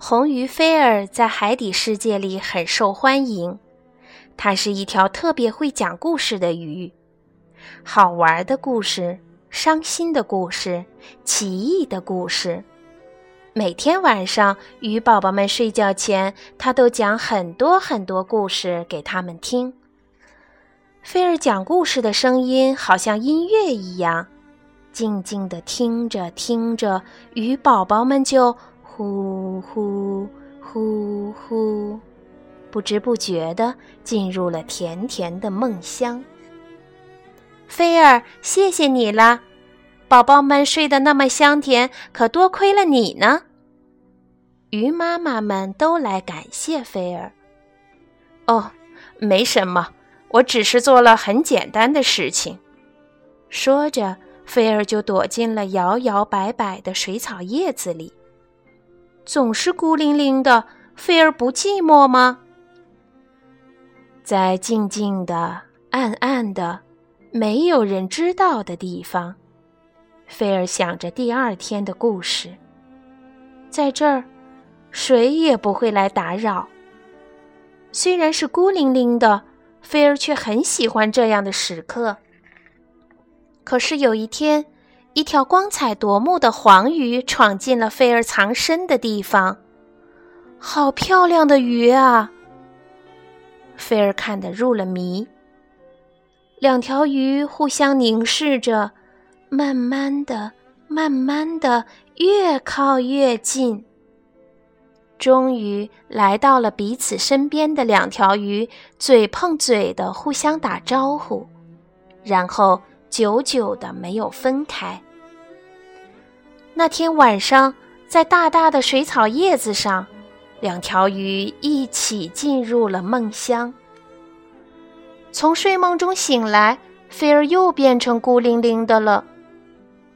红鱼菲儿在海底世界里很受欢迎，它是一条特别会讲故事的鱼，好玩的故事、伤心的故事、奇异的故事。每天晚上，鱼宝宝们睡觉前，它都讲很多很多故事给他们听。菲儿讲故事的声音好像音乐一样，静静地听着听着，鱼宝宝们就。呼呼呼呼，不知不觉地进入了甜甜的梦乡。菲儿，谢谢你了，宝宝们睡得那么香甜，可多亏了你呢。鱼妈妈们都来感谢菲儿。哦，没什么，我只是做了很简单的事情。说着，菲儿就躲进了摇摇摆摆的水草叶子里。总是孤零零的，菲儿不寂寞吗？在静静的、暗暗的、没有人知道的地方，菲儿想着第二天的故事。在这儿，谁也不会来打扰。虽然是孤零零的，菲儿却很喜欢这样的时刻。可是有一天。一条光彩夺目的黄鱼闯进了菲儿藏身的地方，好漂亮的鱼啊！菲儿看得入了迷。两条鱼互相凝视着，慢慢的、慢慢的越靠越近。终于来到了彼此身边的两条鱼，嘴碰嘴的互相打招呼，然后久久的没有分开。那天晚上，在大大的水草叶子上，两条鱼一起进入了梦乡。从睡梦中醒来，菲儿又变成孤零零的了。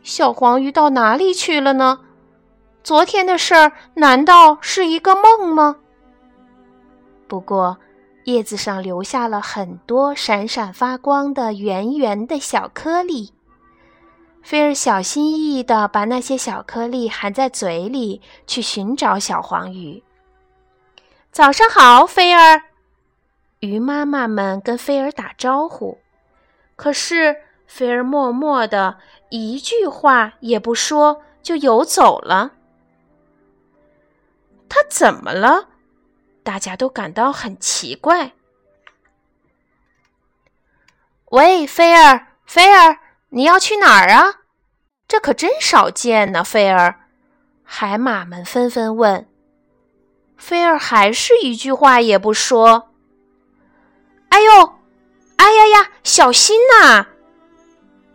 小黄鱼到哪里去了呢？昨天的事儿难道是一个梦吗？不过，叶子上留下了很多闪闪发光的圆圆的小颗粒。菲儿小心翼翼地把那些小颗粒含在嘴里，去寻找小黄鱼。早上好，菲儿！鱼妈妈们跟菲儿打招呼，可是菲儿默默的，一句话也不说，就游走了。它怎么了？大家都感到很奇怪。喂，菲儿，菲儿！你要去哪儿啊？这可真少见呢，菲儿。海马们纷纷问。菲儿还是一句话也不说。哎呦，哎呀呀，小心呐！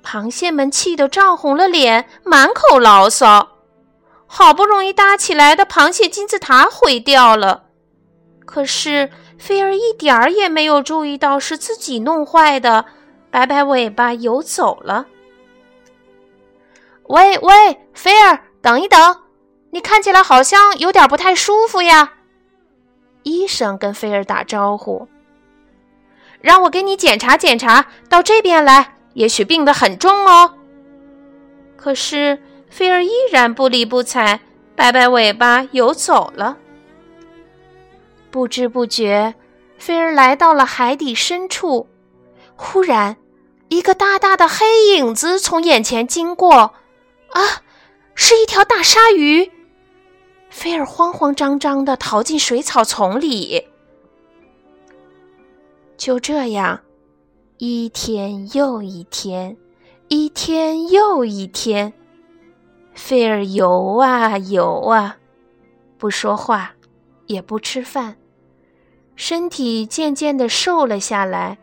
螃蟹们气得涨红了脸，满口牢骚。好不容易搭起来的螃蟹金字塔毁掉了，可是菲儿一点儿也没有注意到是自己弄坏的。摆摆尾巴游走了。喂喂，菲儿，等一等，你看起来好像有点不太舒服呀。医生跟菲儿打招呼，让我给你检查检查，到这边来，也许病得很重哦。可是菲儿依然不理不睬，摆摆尾巴游走了。不知不觉，菲儿来到了海底深处。忽然，一个大大的黑影子从眼前经过，啊，是一条大鲨鱼！菲尔慌慌张张的逃进水草丛里。就这样，一天又一天，一天又一天，菲尔游啊游啊，不说话，也不吃饭，身体渐渐的瘦了下来。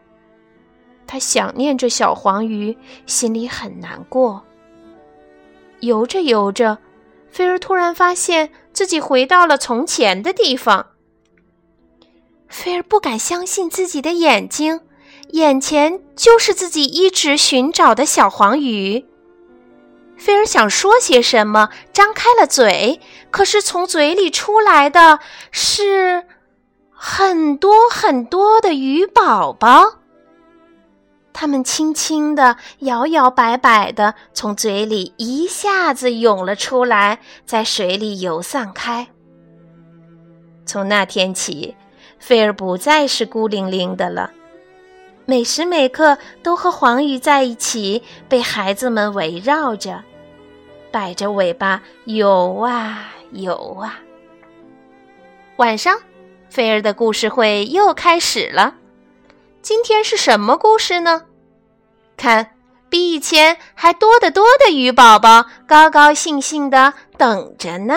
他想念着小黄鱼，心里很难过。游着游着，菲儿突然发现自己回到了从前的地方。菲儿不敢相信自己的眼睛，眼前就是自己一直寻找的小黄鱼。菲儿想说些什么，张开了嘴，可是从嘴里出来的是很多很多的鱼宝宝。它们轻轻地、摇摇摆摆地从嘴里一下子涌了出来，在水里游散开。从那天起，菲儿不再是孤零零的了，每时每刻都和黄鱼在一起，被孩子们围绕着，摆着尾巴游啊游啊。晚上，菲儿的故事会又开始了。今天是什么故事呢？看，比以前还多得多的鱼宝宝，高高兴兴的等着呢。